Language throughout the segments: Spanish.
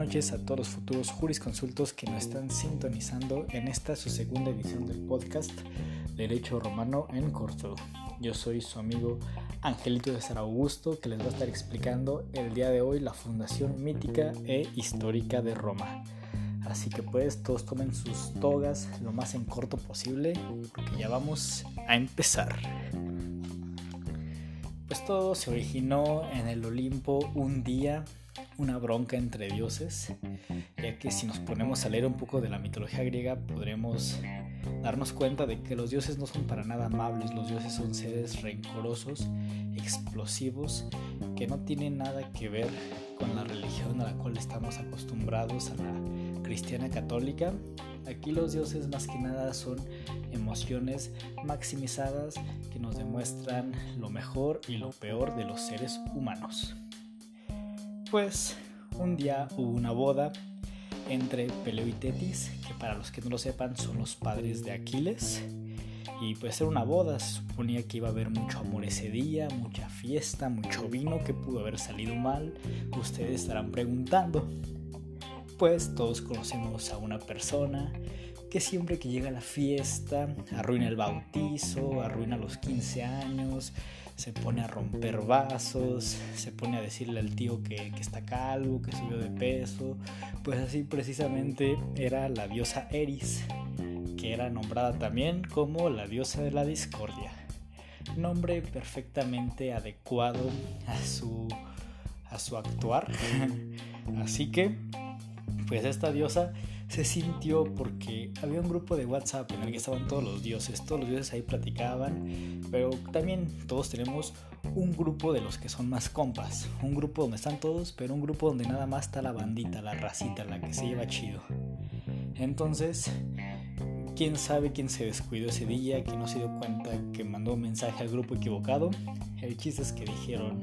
noches a todos los futuros jurisconsultos que nos están sintonizando en esta su segunda edición del podcast Derecho Romano en Corto. Yo soy su amigo Angelito de San Augusto que les va a estar explicando el día de hoy la fundación mítica e histórica de Roma. Así que pues todos tomen sus togas lo más en corto posible porque ya vamos a empezar. Pues todo se originó en el Olimpo un día una bronca entre dioses, ya que si nos ponemos a leer un poco de la mitología griega podremos darnos cuenta de que los dioses no son para nada amables, los dioses son seres rencorosos, explosivos, que no tienen nada que ver con la religión a la cual estamos acostumbrados, a la cristiana católica. Aquí los dioses más que nada son emociones maximizadas que nos demuestran lo mejor y lo peor de los seres humanos. Pues un día hubo una boda entre Peleo y Tetis, que para los que no lo sepan son los padres de Aquiles. Y pues era una boda, se suponía que iba a haber mucho amor ese día, mucha fiesta, mucho vino que pudo haber salido mal. Ustedes estarán preguntando. Pues todos conocemos a una persona que siempre que llega a la fiesta arruina el bautizo, arruina los 15 años, se pone a romper vasos, se pone a decirle al tío que, está calvo, que subió de peso. Pues así precisamente era la diosa Eris, que era nombrada también como la diosa de la discordia. Nombre perfectamente adecuado a su, a su actuar. así que, pues esta diosa se sintió porque había un grupo de WhatsApp en el que estaban todos los dioses, todos los dioses ahí platicaban, pero también todos tenemos un grupo de los que son más compas, un grupo donde están todos, pero un grupo donde nada más está la bandita, la racita, la que se lleva chido. Entonces, quién sabe quién se descuidó ese día, quién no se dio cuenta que mandó un mensaje al grupo equivocado. El chiste es que dijeron,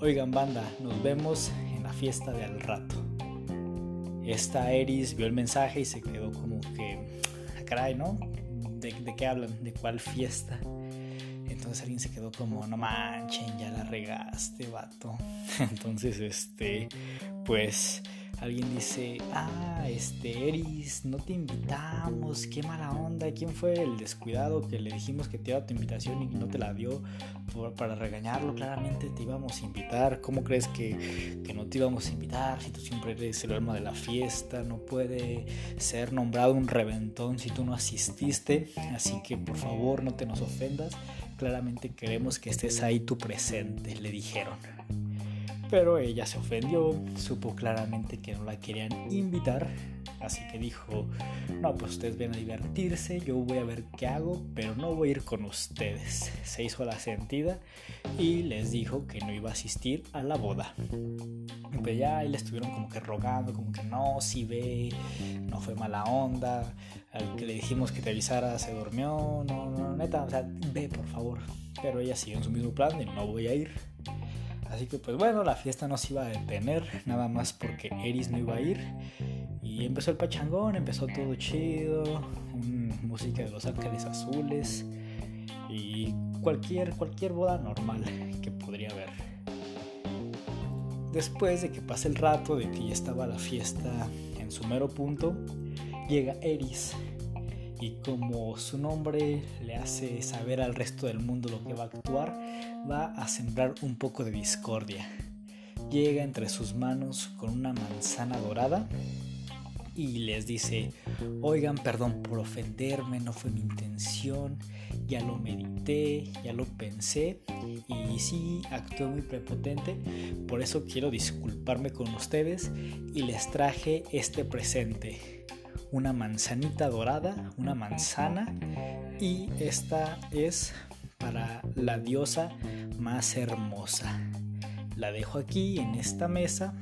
oigan banda, nos vemos en la fiesta de al rato esta Eris vio el mensaje y se quedó como que, ah, caray, ¿no? ¿De, qué hablan? ¿De cuál fiesta? Entonces alguien se quedó como, no manchen, ya la regaste, vato. Entonces, este, pues alguien dice, ah, este, Eris, no te invitamos, qué mala onda, ¿quién fue el descuidado que le dijimos que te iba tu invitación y no te la dio para regañarlo? Claramente te íbamos a invitar, ¿cómo crees que, no te íbamos a invitar si tú siempre eres el alma de la fiesta? No puede ser nombrado un reventón si tú no asististe, así que por favor no te nos ofendas, claramente queremos que estés ahí tu presente, le dijeron. Pero ella se ofendió, supo claramente que no la querían invitar, así que dijo, no, pues ustedes ven a divertirse, yo voy a ver qué hago, pero no voy a ir con ustedes. Se hizo la sentida y les dijo que no iba a asistir a la boda. Y pues ya ahí le estuvieron como que rogando, como que no, si ve, no fue mala onda, al que le dijimos que te avisara se durmió, no, no, neta, o sea, ve por favor. Pero ella siguió en su mismo plan de no voy a ir. Así que pues bueno, la fiesta no se iba a detener, nada más porque Eris no iba a ir. Y empezó el pachangón, empezó todo chido, música de Los Ángeles Azules y cualquier, cualquier boda normal que podría haber. Después de que pase el rato, de que ya estaba la fiesta en su mero punto, llega Eris y como su nombre le hace saber al resto del mundo lo que va a actuar, va a sembrar un poco de discordia. Llega entre sus manos con una manzana dorada y les dice, oigan, perdón por ofenderme, no fue mi intención, ya lo medité, ya lo pensé y sí, actué muy prepotente, por eso quiero disculparme con ustedes y les traje este presente una manzanita dorada, una manzana, y esta es para la diosa más hermosa. La dejo aquí en esta mesa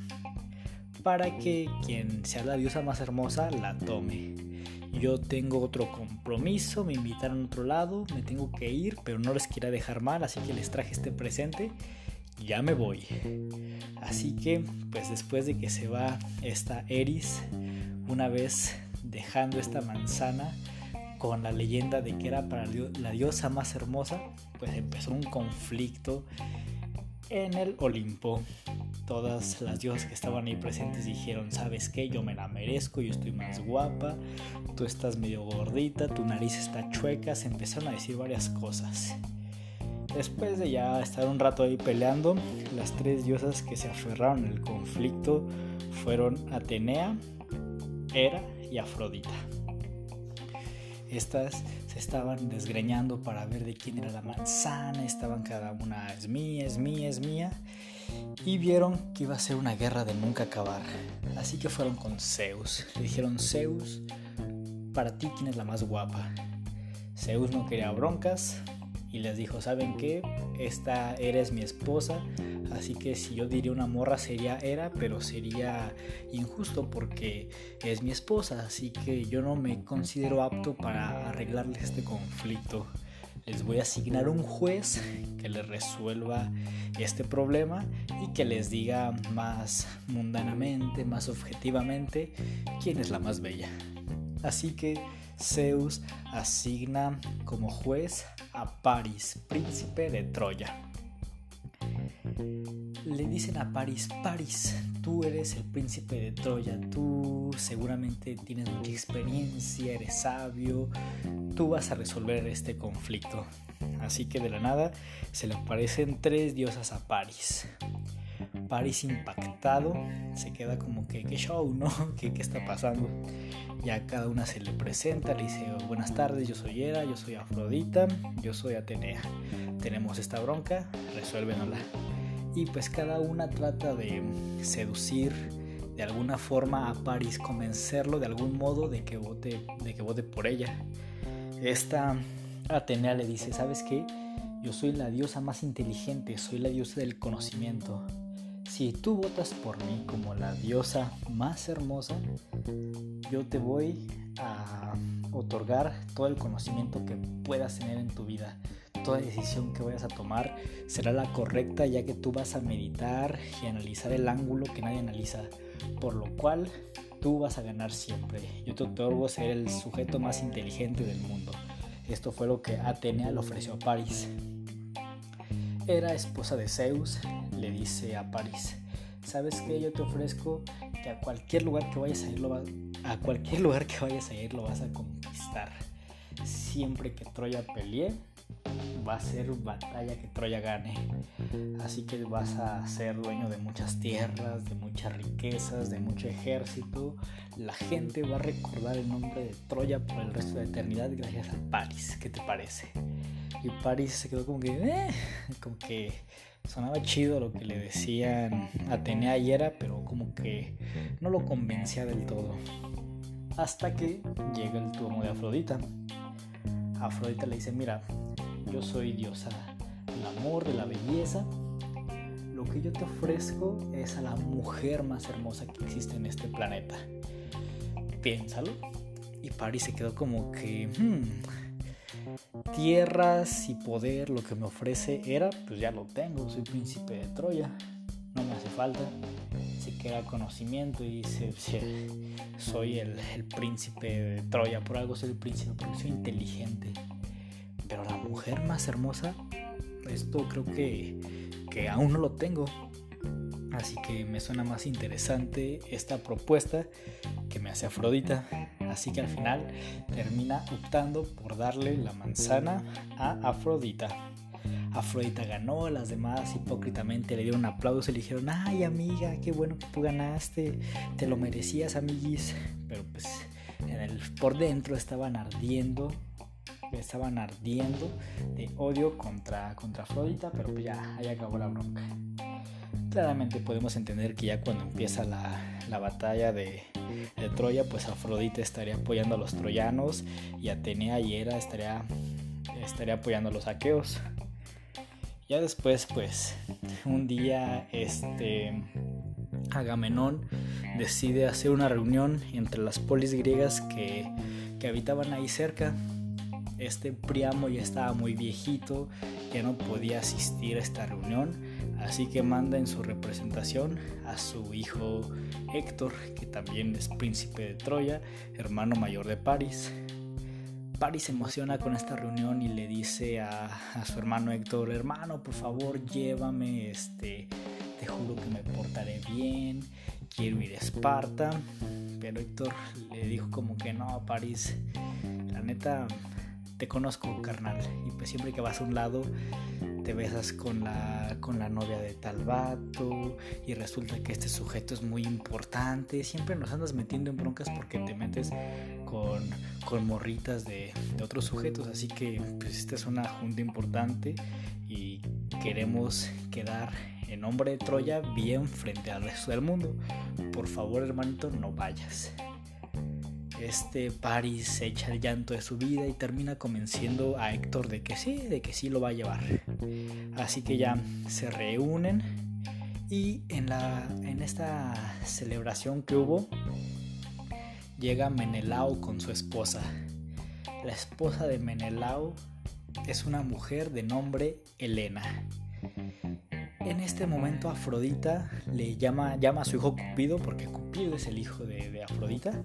para que quien sea la diosa más hermosa la tome. Yo tengo otro compromiso, me invitaron a otro lado, me tengo que ir, pero no les quiero dejar mal, así que les traje este presente. Ya me voy. Así que, pues después de que se va esta Eris, una vez dejando esta manzana con la leyenda de que era para la diosa más hermosa, pues empezó un conflicto en el Olimpo. todas las diosas que estaban ahí presentes dijeron, ¿sabes qué? Yo me la merezco, yo estoy más guapa, tú estás medio gordita, tu nariz está chueca, se empezaron a decir varias cosas. Después de ya estar un rato ahí peleando, las tres diosas que se aferraron al conflicto fueron Atenea, Hera y Afrodita. Estas se estaban desgreñando para ver de quién era la manzana, estaban cada una es mía, es mía, es mía, y vieron que iba a ser una guerra de nunca acabar. Así que fueron con Zeus. Le dijeron, Zeus, para ti quién es la más guapa. Zeus no quería broncas y les dijo, ¿saben qué? Esta eres mi esposa, así que si yo diría una morra sería era, pero sería injusto porque es mi esposa, así que yo no me considero apto para arreglarle este conflicto les voy a asignar un juez que les resuelva este problema y que les diga más mundanamente, más objetivamente quién es la más bella. Así que Zeus asigna como juez a Paris, príncipe de Troya le dicen a Paris, Paris, tú eres el príncipe de Troya, tú seguramente tienes mucha experiencia, eres sabio, tú vas a resolver este conflicto. Así que de la nada se le aparecen tres diosas a Paris. Paris impactado se queda como que, ¿qué show, no? ¿Qué, ¿Qué está pasando? Ya cada una se le presenta, le dice, buenas tardes, yo soy Hera, yo soy Afrodita, yo soy Atenea. Tenemos esta bronca, resuélvenosla y pues cada una trata de seducir de alguna forma a Paris, convencerlo de algún modo de que vote, de que vote por ella. Esta Atenea le dice, ¿sabes qué? Yo soy la diosa más inteligente, soy la diosa del conocimiento. Si tú votas por mí como la diosa más hermosa, yo te voy a otorgar todo el conocimiento que puedas tener en tu vida toda decisión que vayas a tomar será la correcta ya que tú vas a meditar y analizar el ángulo que nadie analiza, por lo cual tú vas a ganar siempre. Yo te otorgo ser el sujeto más inteligente del mundo. Esto fue lo que Atenea le ofreció a París. Era esposa de Zeus, le dice a París, ¿sabes qué? Yo te ofrezco que a cualquier lugar que vayas a ir lo a cualquier lugar que vayas a ir lo vas a conquistar. Siempre que Troya pelee, va a ser batalla que Troya gane. Así que vas a ser dueño de muchas tierras, de muchas riquezas, de mucho ejército. La gente va a recordar el nombre de Troya por el resto de la eternidad gracias a París. ¿Qué te parece? Y París se quedó como que, eh, como que sonaba chido lo que le decían Atenea y era, pero como que no lo convencía del todo. Hasta que llega el turno de Afrodita. Afrodita le dice, mira, yo soy diosa del amor, de la belleza. Lo que yo te ofrezco es a la mujer más hermosa que existe en este planeta. Piénsalo. Y Paris se quedó como que... Hmm, tierras y poder, lo que me ofrece era, pues ya lo tengo, soy príncipe de Troya, no me hace falta. Se queda conocimiento y dice, soy el, el príncipe de Troya, por algo soy el príncipe, porque soy inteligente pero la mujer más hermosa, esto creo que, que aún no lo tengo. Así que me suena más interesante esta propuesta que me hace Afrodita. Así que al final termina optando por darle la manzana a Afrodita. Afrodita ganó, las demás hipócritamente le dieron un aplauso y le dijeron, ay amiga, qué bueno que tú ganaste, te lo merecías amiguis. Pero pues por dentro estaban ardiendo estaban ardiendo de odio contra, contra Afrodita, pero pues ya, ahí acabó la bronca. Claramente podemos entender que ya cuando empieza la, la batalla de, de, Troya, pues Afrodita estaría apoyando a los troyanos y Atenea y Hera estaría, estaría apoyando a los aqueos. Ya después, pues, un día, este, Agamenón decide hacer una reunión entre las polis griegas que, que habitaban ahí cerca este Priamo ya estaba muy viejito, ya no podía asistir a esta reunión, así que manda en su representación a su hijo Héctor, que también es príncipe de Troya, hermano mayor de París. París se emociona con esta reunión y le dice a, su hermano Héctor, hermano, por favor, llévame, este, te juro que me portaré bien, quiero ir a Esparta. Pero Héctor le dijo como que no, París, la neta, te conozco, carnal. Y pues siempre que vas a un lado, te besas con la, con la novia de tal vato y resulta que este sujeto es muy importante. Siempre nos andas metiendo en broncas porque te metes con, con morritas de, de, otros sujetos. Así que pues esta es una junta importante y queremos quedar en nombre de Troya bien frente al resto del mundo. Por favor, hermanito, no vayas este Paris se echa el llanto de su vida y termina convenciendo a Héctor de que sí, de que sí lo va a llevar. Así que ya se reúnen y en, la, en esta celebración que hubo llega Menelao con su esposa. La esposa de Menelao es una mujer de nombre Elena. En este momento Afrodita le llama, llama a su hijo Cupido, porque Cupido es el hijo de, de Afrodita,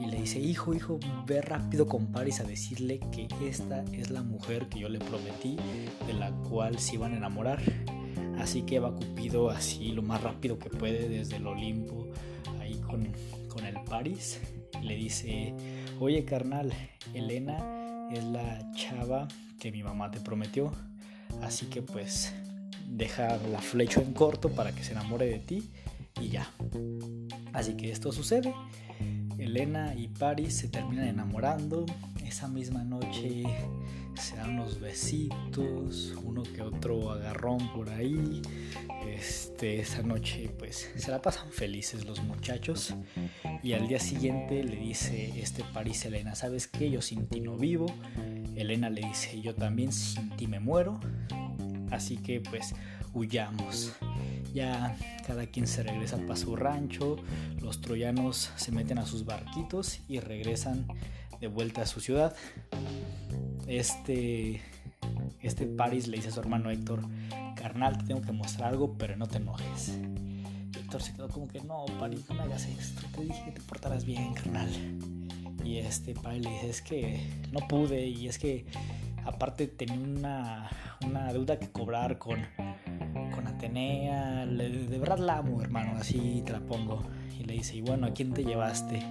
y le dice, hijo, hijo, ve rápido con Paris a decirle que esta es la mujer que yo le prometí, de la cual se iban a enamorar. Así que va Cupido así lo más rápido que puede desde el Olimpo, ahí con, con el Paris. Le dice, oye carnal, Elena es la chava que mi mamá te prometió. Así que pues deja la flecha en corto para que se enamore de ti y ya. Así que esto sucede Elena y Paris se terminan enamorando. Esa misma noche se dan unos besitos, uno que otro agarrón por ahí. Este, esa noche pues se la pasan felices los muchachos. Y al día siguiente le dice este Paris Elena, ¿sabes qué? Yo sin ti no vivo. Elena le dice, yo también sin ti me muero. Así que pues huyamos. Ya cada quien se regresa para su rancho, los troyanos se meten a sus barquitos y regresan de vuelta a su ciudad. Este, este Paris le dice a su hermano Héctor, carnal, te tengo que mostrar algo, pero no te enojes. Héctor se quedó como que, no, Paris, no me hagas esto, te dije que te portaras bien, carnal. Y este Paris le dice, es que no pude y es que aparte tenía una, una deuda que cobrar con Atenea, de verdad la amo, hermano, así te la pongo. Y le dice, y bueno, ¿a quién te llevaste?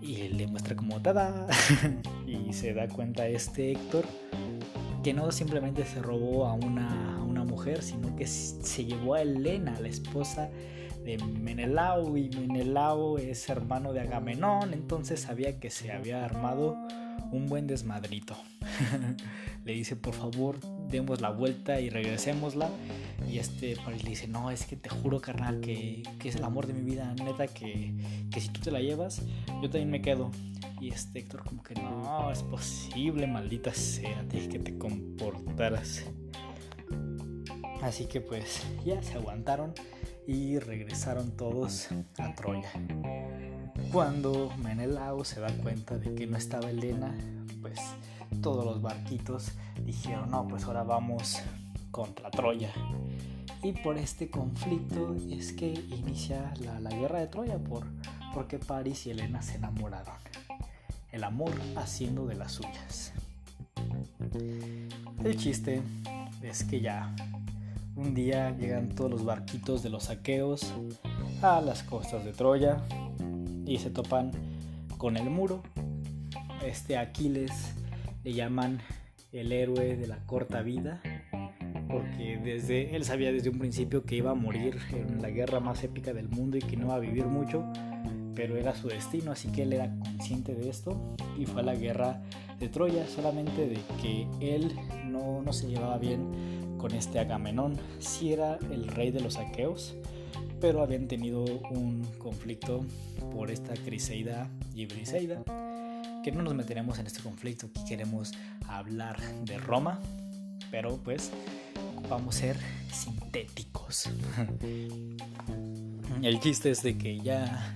Y él le muestra como tada. y se da cuenta este Héctor que no simplemente se robó a una, a una mujer, sino que se llevó a Elena, la esposa de Menelao. Y Menelao es hermano de Agamenón, entonces sabía que se había armado un buen desmadrito. le dice, por favor, demos la vuelta y regresémosla. Y este Paris le dice, no, es que te juro, carnal, que, es el amor de mi vida, neta, que, que, si tú te la llevas, yo también me quedo. Y este Héctor como que no, es posible, maldita sea, te que te comportaras. Así que pues ya se aguantaron y regresaron todos a Troya. Cuando Menelao se da cuenta de que no estaba Elena, pues todos los barquitos dijeron, no, pues ahora vamos contra Troya. Y por este conflicto es que inicia la, guerra de Troya, por, porque Paris y Elena se enamoraron. El amor haciendo de las suyas. El chiste es que ya un día llegan todos los barquitos de los aqueos a las costas de Troya y se topan con el muro. Este Aquiles le llaman el héroe de la corta vida porque desde él sabía desde un principio que iba a morir en la guerra más épica del mundo y que no iba a vivir mucho, pero era su destino, así que él era consciente de esto y fue a la guerra de Troya, solamente de que él no, no se llevaba bien con este Agamenón, si era el rey de los aqueos, pero habían tenido un conflicto por esta Criseida y Briseida, que no nos meteremos en este conflicto, que queremos hablar de Roma, pero pues vamos a ser sintéticos. El chiste es de que ya,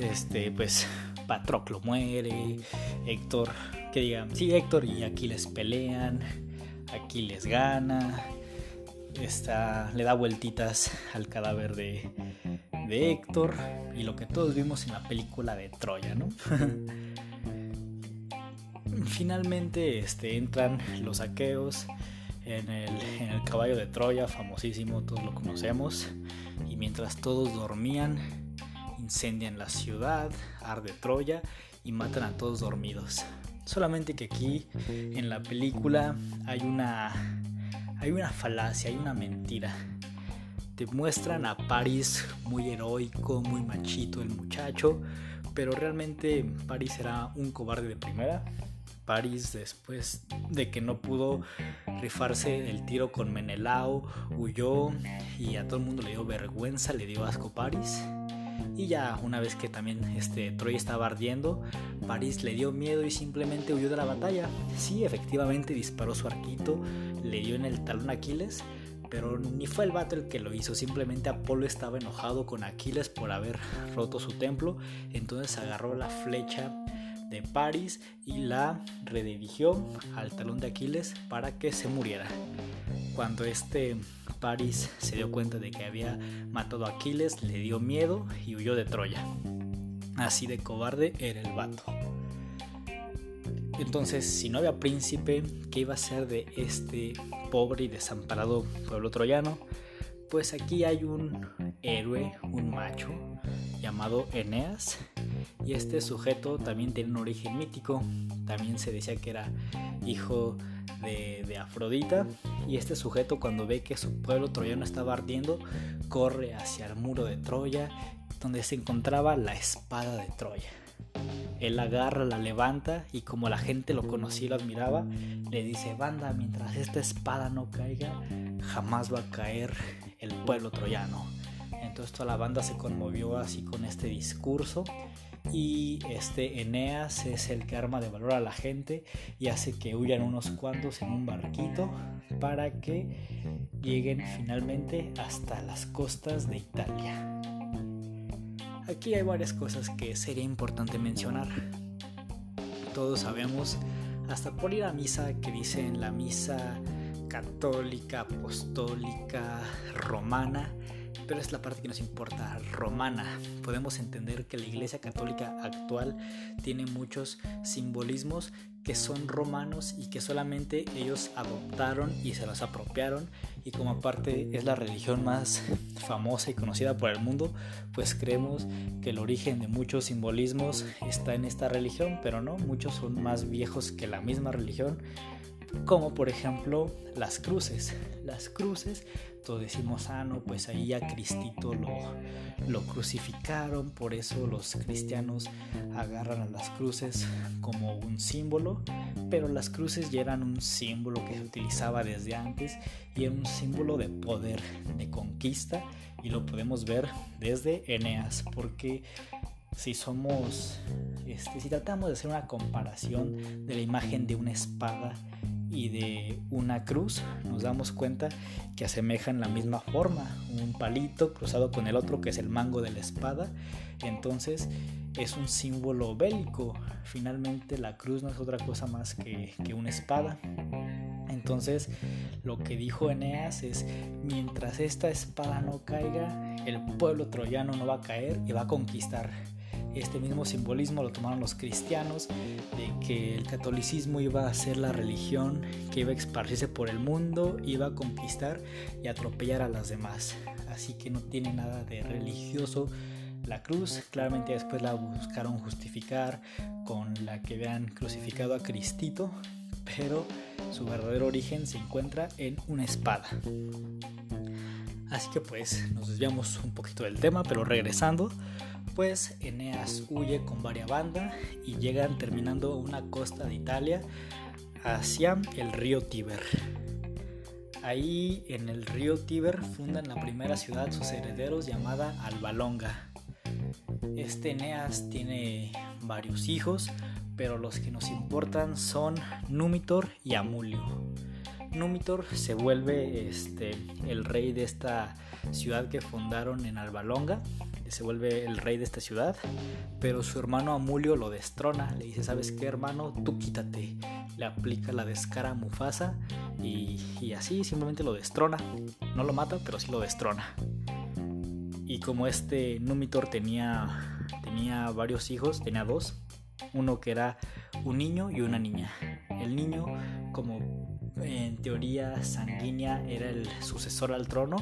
este, pues, Patroclo muere, Héctor, que digan, sí, Héctor y Aquiles pelean, Aquiles gana, está, le da vueltitas al cadáver de, de Héctor y lo que todos vimos en la película de Troya, ¿no? Finalmente este, entran los aqueos, en el, en el caballo de Troya, famosísimo, todos lo conocemos. Y mientras todos dormían, incendian la ciudad, arde Troya y matan a todos dormidos. Solamente que aquí en la película hay una hay una falacia, hay una mentira. Te muestran a Paris muy heroico, muy machito el muchacho, pero realmente Paris era un cobarde de primera. Paris después de que no pudo rifarse el tiro con Menelao, huyó y a todo el mundo le dio vergüenza, le dio asco Paris. Y ya una vez que también este, Troy estaba ardiendo, Paris le dio miedo y simplemente huyó de la batalla. Sí, efectivamente disparó su arquito, le dio en el talón a Aquiles, pero ni fue el vato que lo hizo, simplemente Apolo estaba enojado con Aquiles por haber roto su templo, entonces agarró la flecha de Paris y la redirigió al talón de Aquiles para que se muriera. Cuando este Paris se dio cuenta de que había matado a Aquiles, le dio miedo y huyó de Troya. Así de cobarde era el vato. Entonces, si no había príncipe, ¿qué iba a ser de este pobre y desamparado pueblo troyano? Pues aquí hay un héroe, un macho, llamado Eneas. Y este sujeto también tiene un origen mítico. También se decía que era hijo de, Afrodita. Y este sujeto cuando ve que su pueblo troyano estaba ardiendo, corre hacia el muro de Troya, donde se encontraba la espada de Troya. Él agarra, la levanta y como la gente lo conocía y lo admiraba, le dice, banda, mientras esta espada no caiga, jamás va a caer el pueblo troyano. Entonces toda la banda se conmovió así con este discurso y este Eneas es el que arma de valor a la gente y hace que huyan unos cuantos en un barquito para que lleguen finalmente hasta las costas de Italia. Aquí hay varias cosas que sería importante mencionar. Todos sabemos, hasta por ir a misa, que dicen la misa católica, apostólica, romana, pero es la parte que nos importa, romana. Podemos entender que la Iglesia Católica actual tiene muchos simbolismos que son romanos y que solamente ellos adoptaron y se los apropiaron y como aparte es la religión más famosa y conocida por el mundo, pues creemos que el origen de muchos simbolismos está en esta religión, pero no, muchos son más viejos que la misma religión como por ejemplo las cruces. Las cruces, todos decimos, ah, no, pues ahí a Cristito lo, lo crucificaron, por eso los cristianos agarran a las cruces como un símbolo, pero las cruces ya eran un símbolo que se utilizaba desde antes y era un símbolo de poder, de conquista, y lo podemos ver desde Eneas, porque si somos, este, si tratamos de hacer una comparación de la imagen de una espada y de una cruz, nos damos cuenta que asemejan la misma forma, un palito cruzado con el otro que es el mango de la espada, entonces es un símbolo bélico, finalmente la cruz no es otra cosa más que, que una espada. Entonces, lo que dijo Eneas es, mientras esta espada no caiga, el pueblo troyano no va a caer y va a conquistar. Este mismo simbolismo lo tomaron los cristianos, de que el catolicismo iba a ser la religión que iba a esparcirse por el mundo, iba a conquistar y atropellar a las demás. Así que no tiene nada de religioso la cruz. Claramente después la buscaron justificar con la que vean crucificado a Cristito, pero su verdadero origen se encuentra en una espada. Así que pues nos desviamos un poquito del tema, pero regresando, pues Eneas huye con varias bandas y llegan terminando una costa de Italia hacia el río Tíber. Ahí en el río Tíber fundan la primera ciudad sus herederos llamada Albalonga. Este Eneas tiene varios hijos, pero los que nos importan son Númitor y Amulio. Númitor se vuelve este, el rey de esta ciudad que fundaron en Albalonga se vuelve el rey de esta ciudad, pero su hermano Amulio lo destrona, le dice, ¿sabes qué hermano? Tú quítate, le aplica la descara a Mufasa y, así simplemente lo destrona, no lo mata, pero sí lo destrona. Y como este Numitor tenía, tenía varios hijos, tenía dos, uno que era un niño y una niña. El niño, como en teoría sanguínea era el sucesor al trono,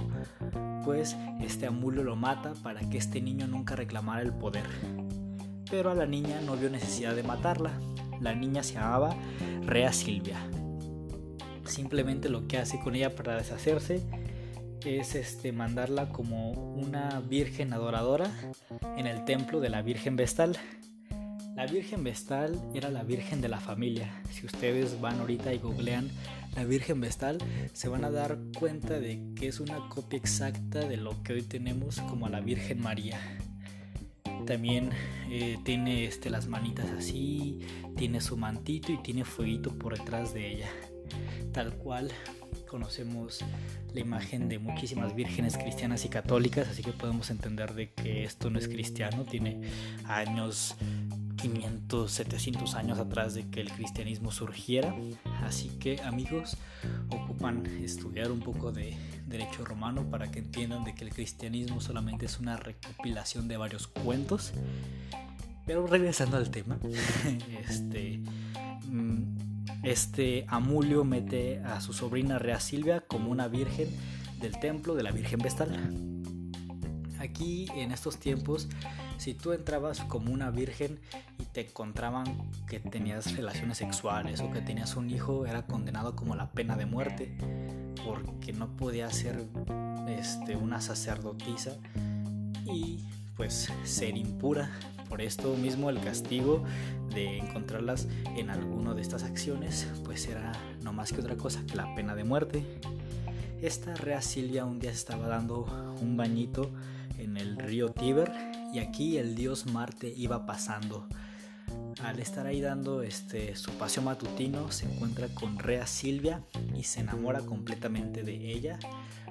pues este Amulio lo mata para que este niño nunca reclamara el poder. Pero a la niña no vio necesidad de matarla. La niña se llamaba Rea Silvia. Simplemente lo que hace con ella para deshacerse es este, mandarla como una virgen adoradora en el templo de la Virgen Vestal. La Virgen Vestal era la Virgen de la familia. Si ustedes van ahorita y googlean la Virgen Vestal, se van a dar cuenta de que es una copia exacta de lo que hoy tenemos como a la Virgen María. También eh, tiene este, las manitas así, tiene su mantito y tiene fueguito por detrás de ella. Tal cual conocemos la imagen de muchísimas vírgenes cristianas y católicas, así que podemos entender de que esto no es cristiano, tiene años 500, 700 años atrás de que el cristianismo surgiera. Así que amigos, ocupan estudiar un poco de derecho romano para que entiendan de que el cristianismo solamente es una recopilación de varios cuentos. Pero regresando al tema, este, mm, este Amulio mete a su sobrina Rea Silvia como una virgen del templo de la Virgen Vestal. Aquí en estos tiempos, si tú entrabas como una virgen te encontraban que tenías relaciones sexuales o que tenías un hijo, era condenado como la pena de muerte porque no podía ser este, una sacerdotisa y pues ser impura. Por esto mismo el castigo de encontrarlas en alguna de estas acciones pues era no más que otra cosa que la pena de muerte. Esta Rea Silvia un día estaba dando un bañito en el río Tíber y aquí el dios Marte iba pasando. Al estar ahí dando este, su paseo matutino se encuentra con Rea Silvia y se enamora completamente de ella.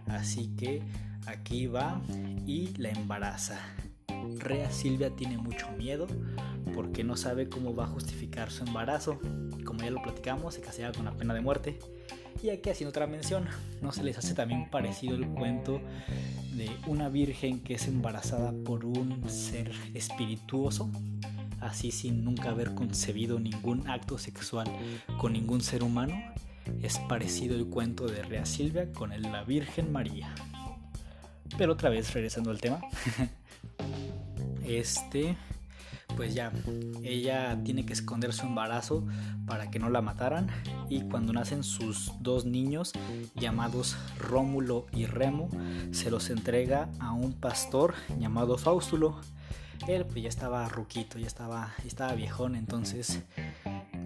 Así que aquí va y la embaraza. Rea Silvia tiene mucho miedo porque no sabe cómo va a justificar su embarazo. Como ya lo platicamos, se casaba con la pena de muerte. Y aquí haciendo otra mención, ¿no se les hace también parecido el cuento de una virgen que es embarazada por un ser espirituoso? Así sin nunca haber concebido ningún acto sexual con ningún ser humano. Es parecido el cuento de Rea Silvia con la Virgen María. Pero otra vez regresando al tema. este, pues ya, ella tiene que esconder su embarazo para que no la mataran y cuando nacen sus dos niños llamados Rómulo y Remo, se los entrega a un pastor llamado Faustulo. Él pues ya estaba ruquito, ya estaba, estaba viejón, entonces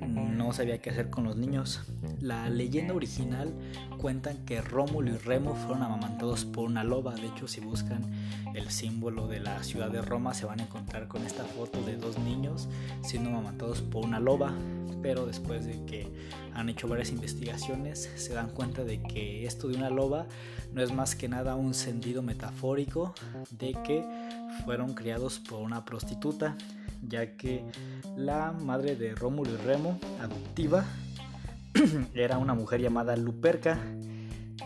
no sabía qué hacer con los niños. La leyenda original cuentan que Rómulo y Remo fueron amamantados por una loba. De hecho, si buscan el símbolo de la ciudad de Roma, se van a encontrar con esta foto de dos niños siendo amamantados por una loba. Pero después de que han hecho varias investigaciones, se dan cuenta de que esto de una loba no es más que nada un sentido metafórico de que fueron criados por una prostituta ya que la madre de Rómulo y Remo, adoptiva, era una mujer llamada Luperca.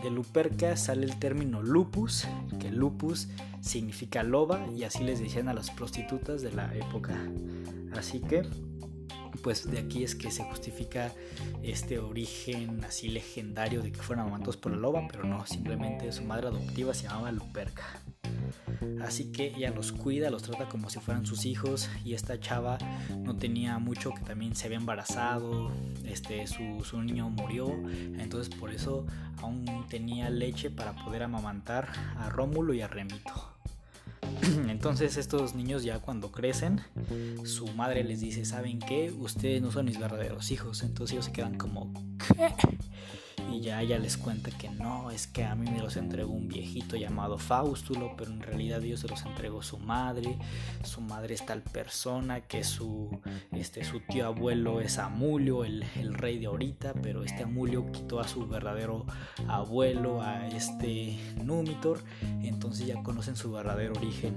De Luperca sale el término lupus, que lupus significa loba y así les decían a las prostitutas de la época. Así que, pues de aquí es que se justifica este origen así legendario de que fueron amamantados por la loba, pero no, simplemente su madre adoptiva se llamaba Luperca. Así que ella los cuida, los trata como si fueran sus hijos y esta chava no tenía mucho que también se había embarazado, este, su, su niño murió, entonces por eso aún tenía leche para poder amamantar a Rómulo y a Remito. Entonces estos niños ya cuando crecen, su madre les dice, ¿saben qué? Ustedes no son mis verdaderos hijos. Entonces ellos se quedan como, ¿qué? Y ya ella les cuenta que no, es que a mí me los entregó un viejito llamado Faustulo, pero en realidad Dios se los entregó su madre, su madre es tal persona, que su, este, su tío abuelo es Amulio, el, el rey de ahorita, pero este Amulio quitó a su verdadero abuelo, a este Númitor, entonces ya conocen su verdadero origen.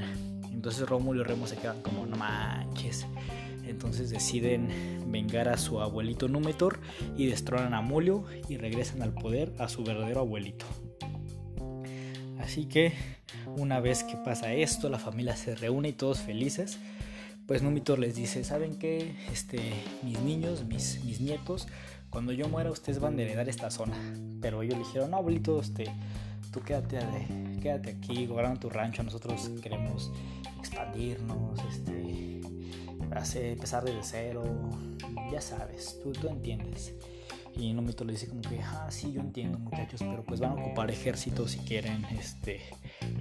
Entonces Rómulo y Remo se quedan como, no manches. Entonces deciden vengar a su abuelito Númetor y destronan a Mulio y regresan al poder a su verdadero abuelito. Así que una vez que pasa esto, la familia se reúne y todos felices. Pues Númitor les dice, ¿saben qué? Este, mis niños, mis, mis nietos, cuando yo muera ustedes van a heredar esta zona. Pero ellos le dijeron, no, abuelito, este, tú quédate, quédate aquí, gobierna tu rancho, nosotros queremos expandirnos, este, hacer, empezar desde cero, ya sabes, tú, tú entiendes. Y Nomito le dice como que, ah, sí, yo entiendo muchachos, pero pues van a ocupar ejércitos si quieren este,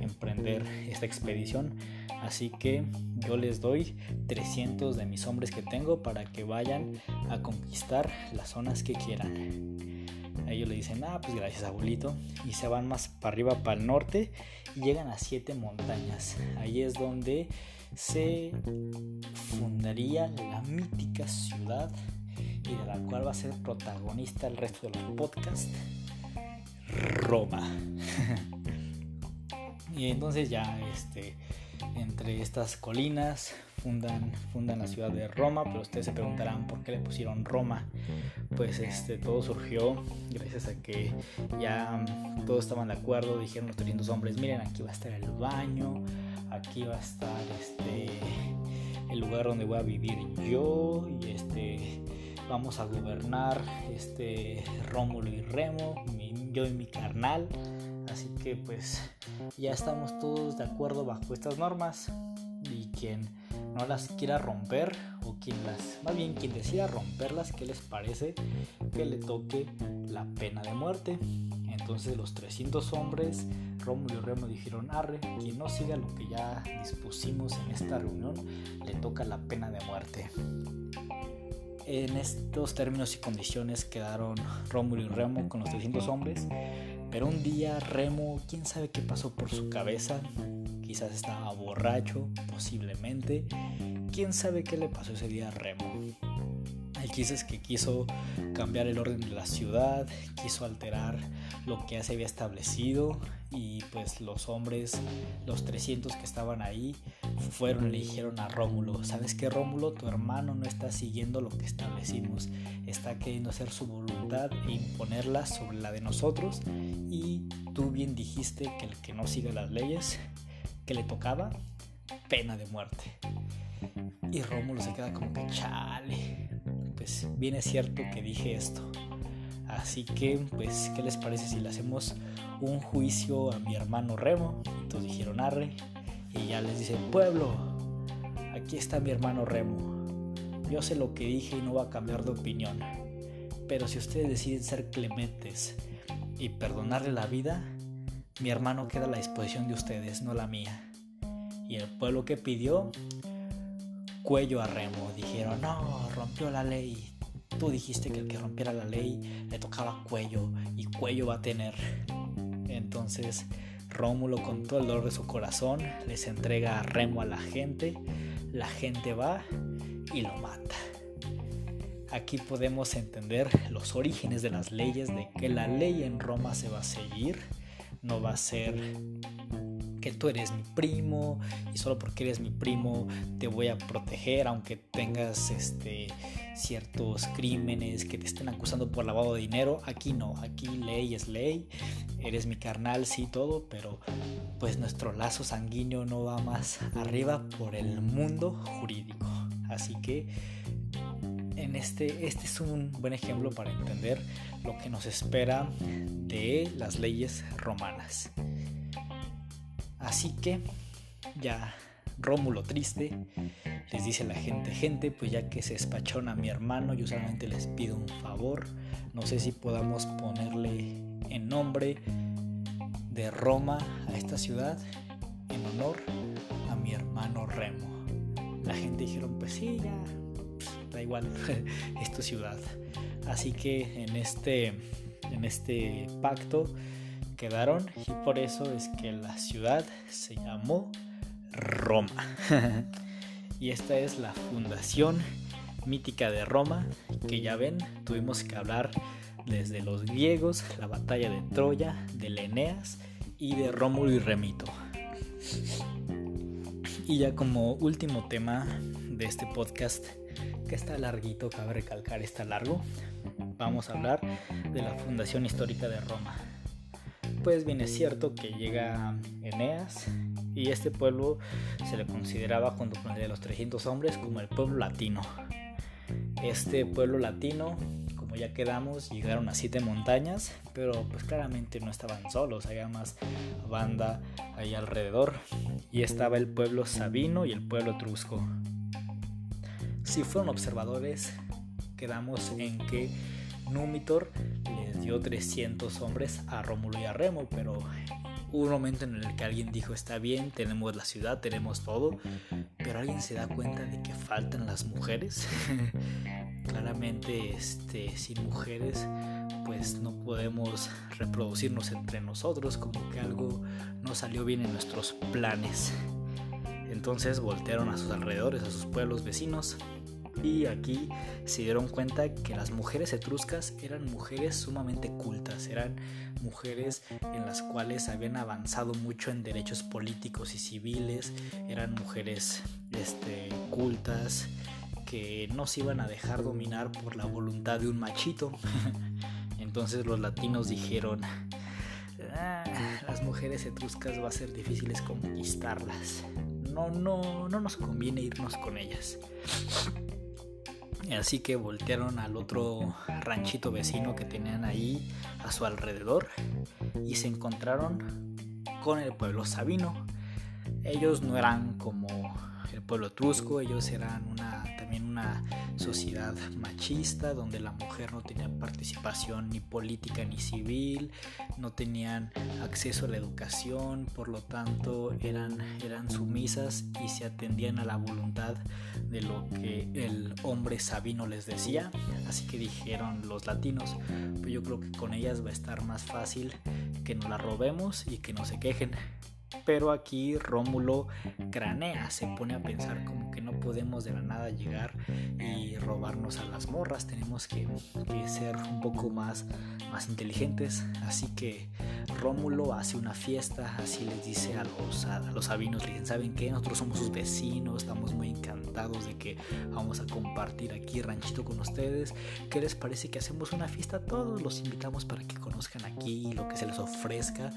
emprender esta expedición. Así que yo les doy 300 de mis hombres que tengo para que vayan a conquistar las zonas que quieran. Ellos le dicen, ah, pues gracias abuelito. Y se van más para arriba, para el norte, y llegan a siete montañas. Ahí es donde se fundaría la mítica ciudad y de la cual va a ser protagonista el resto de los podcasts, Roma. y entonces ya este, entre estas colinas fundan, fundan la ciudad de Roma, pero ustedes se preguntarán por qué le pusieron Roma. Pues este, todo surgió gracias a que ya todos estaban de acuerdo, dijeron los 300 hombres, miren, aquí va a estar el baño, aquí va a estar este, el lugar donde voy a vivir yo y este vamos a gobernar este Rómulo y Remo, yo y mi carnal. Así que pues ya estamos todos de acuerdo bajo estas normas y quien no las quiera romper o quien las, más bien quien decida romperlas, ¿qué les parece? Que le toque la pena de muerte. Entonces los 300 hombres, Rómulo y Remo dijeron, arre, quien no siga lo que ya dispusimos en esta reunión, le toca la pena de muerte. En estos términos y condiciones quedaron Rómulo y Remo con los 300 hombres, pero un día Remo, quién sabe qué pasó por su cabeza, quizás estaba borracho, posiblemente, quién sabe qué le pasó ese día a Remo. El chiste es que quiso cambiar el orden de la ciudad, quiso alterar lo que ya se había establecido y pues los hombres, los 300 que estaban ahí, fueron y le dijeron a Rómulo, ¿sabes qué Rómulo? Tu hermano no está siguiendo lo que establecimos, está queriendo hacer su voluntad e imponerla sobre la de nosotros y tú bien dijiste que el que no siga las leyes que le tocaba, pena de muerte. Y Rómulo se queda como que chale pues bien cierto que dije esto. Así que, pues, ¿qué les parece si le hacemos un juicio a mi hermano Remo? Entonces dijeron arre y ya les dice, pueblo, aquí está mi hermano Remo. Yo sé lo que dije y no va a cambiar de opinión. Pero si ustedes deciden ser clementes y perdonarle la vida, mi hermano queda a la disposición de ustedes, no la mía. Y el pueblo que pidió cuello a Remo. Dijeron, no, rompió la ley. Tú dijiste que el que rompiera la ley le tocaba cuello y cuello va a tener. Entonces Rómulo con todo el dolor de su corazón les entrega a Remo a la gente. La gente va y lo mata. Aquí podemos entender los orígenes de las leyes, de que la ley en Roma se va a seguir, no va a ser que tú eres mi primo y solo porque eres mi primo te voy a proteger aunque tengas este ciertos crímenes que te estén acusando por lavado de dinero. Aquí no, aquí ley es ley. Eres mi carnal, sí, todo, pero pues nuestro lazo sanguíneo no va más arriba por el mundo jurídico. Así que en este, este es un buen ejemplo para entender lo que nos espera de las leyes romanas. Así que ya Rómulo triste les dice a la gente, gente, pues ya que se despachona mi hermano, yo solamente les pido un favor, no sé si podamos ponerle en nombre de Roma a esta ciudad en honor a mi hermano Remo. La gente dijeron, pues sí, ya, da igual, es tu ciudad. Así que en este, en este pacto quedaron y por eso es que la ciudad se llamó Roma. y esta es la fundación mítica de Roma que ya ven, tuvimos que hablar desde los griegos, la batalla de Troya, de Eneas y de Rómulo y Remito. Y ya como último tema de este podcast, que está larguito, cabe recalcar, está largo, vamos a hablar de la fundación histórica de Roma pues bien es cierto que llega Eneas y este pueblo se le consideraba junto con los 300 hombres como el pueblo latino. Este pueblo latino, como ya quedamos, llegaron a siete montañas, pero pues claramente no estaban solos, había más banda ahí alrededor y estaba el pueblo sabino y el pueblo etrusco. Si fueron observadores, quedamos en que Numitor les dio 300 hombres a Rómulo y a Remo, pero un momento en el que alguien dijo está bien, tenemos la ciudad, tenemos todo, pero alguien se da cuenta de que faltan las mujeres. Claramente, este, sin mujeres, pues no podemos reproducirnos entre nosotros, como que algo no salió bien en nuestros planes. Entonces voltearon a sus alrededores, a sus pueblos vecinos, y aquí se dieron cuenta que las mujeres etruscas eran mujeres sumamente cultas, eran mujeres en las cuales habían avanzado mucho en derechos políticos y civiles, eran mujeres este, cultas que no se iban a dejar dominar por la voluntad de un machito. Entonces los latinos dijeron, ah, las mujeres etruscas va a ser difíciles conquistarlas. No, no, no nos conviene irnos con ellas. Así que voltearon al otro ranchito vecino que tenían ahí a su alrededor y se encontraron con el pueblo sabino. Ellos no eran como el pueblo etrusco, ellos eran una también una sociedad machista donde la mujer no tenía participación ni política ni civil, no tenían acceso a la educación, por lo tanto eran, eran sumisas y se atendían a la voluntad de lo que el hombre sabino les decía. Así que dijeron los latinos, pues yo creo que con ellas va a estar más fácil que nos la robemos y que no se quejen. Pero aquí Rómulo cranea, se pone a pensar como que podemos de la nada llegar y robarnos a las morras, tenemos que, ser un poco más, más inteligentes. Así que Rómulo hace una fiesta, así les dice a los, a los sabinos, dicen, ¿saben qué? Nosotros somos sus vecinos, estamos muy encantados de que vamos a compartir aquí ranchito con ustedes. ¿Qué les parece que hacemos una fiesta? Todos los invitamos para que conozcan aquí lo que se les ofrezca.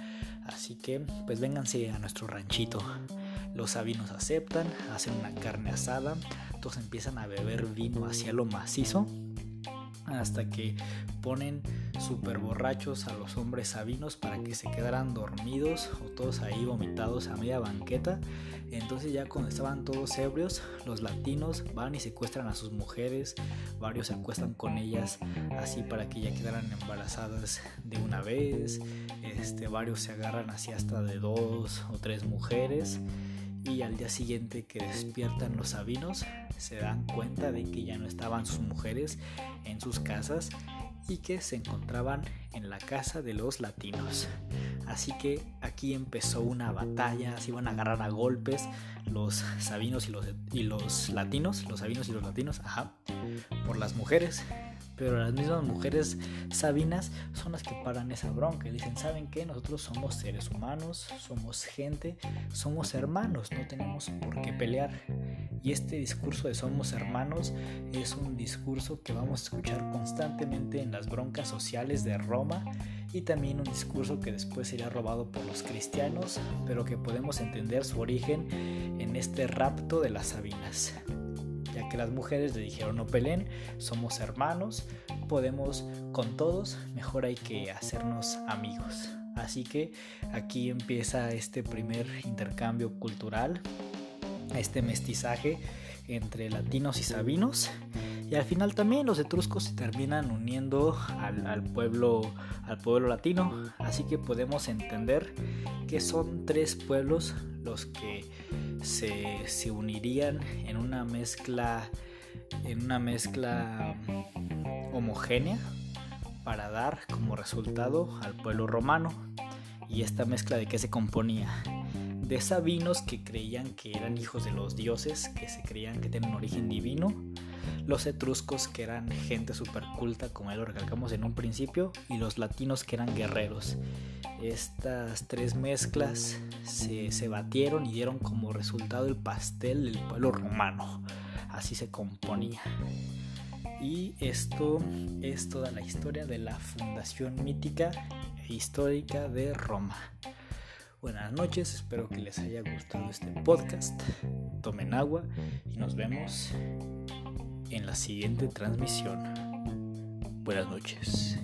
Así que pues vénganse a nuestro ranchito. Los sabinos aceptan, hacen una carne asada, todos empiezan a beber vino hacia lo macizo hasta que ponen super borrachos a los hombres sabinos para que se quedaran dormidos o todos ahí vomitados a media banqueta. Entonces ya cuando estaban todos ebrios, los latinos van y secuestran a sus mujeres, varios se acuestan con ellas así para que ya quedaran embarazadas de una vez, este, varios se agarran así hasta de dos o tres mujeres y al día siguiente que despiertan los sabinos se dan cuenta de que ya no estaban sus mujeres en sus casas y que se encontraban en la casa de los latinos. Así que aquí empezó una batalla, se iban a agarrar a golpes los sabinos y los, y los latinos, los sabinos y los latinos, ajá, por las mujeres pero las mismas mujeres sabinas son las que paran esa bronca y dicen, ¿saben qué? Nosotros somos seres humanos, somos gente, somos hermanos, no tenemos por qué pelear. Y este discurso de somos hermanos es un discurso que vamos a escuchar constantemente en las broncas sociales de Roma y también un discurso que después sería robado por los cristianos, pero que podemos entender su origen en este rapto de las Sabinas que las mujeres le dijeron no peleen, somos hermanos, podemos con todos, mejor hay que hacernos amigos. Así que aquí empieza este primer intercambio cultural, este mestizaje entre latinos y sabinos. Y al final también los etruscos se terminan uniendo al, pueblo, al pueblo latino. Así que podemos entender que son tres pueblos los que se, unirían en una mezcla en una mezcla homogénea para dar como resultado al pueblo romano. ¿Y esta mezcla de qué se componía? De sabinos que creían que eran hijos de los dioses, que se creían que tenían un origen divino, los etruscos que eran gente super culta, como lo recalcamos en un principio, y los latinos que eran guerreros. Estas tres mezclas se, se batieron y dieron como resultado el pastel del pueblo romano. Así se componía. Y esto es toda la historia de la fundación mítica e histórica de Roma. Buenas noches, espero que les haya gustado este podcast. Tomen agua y nos vemos en la siguiente transmisión. Buenas noches.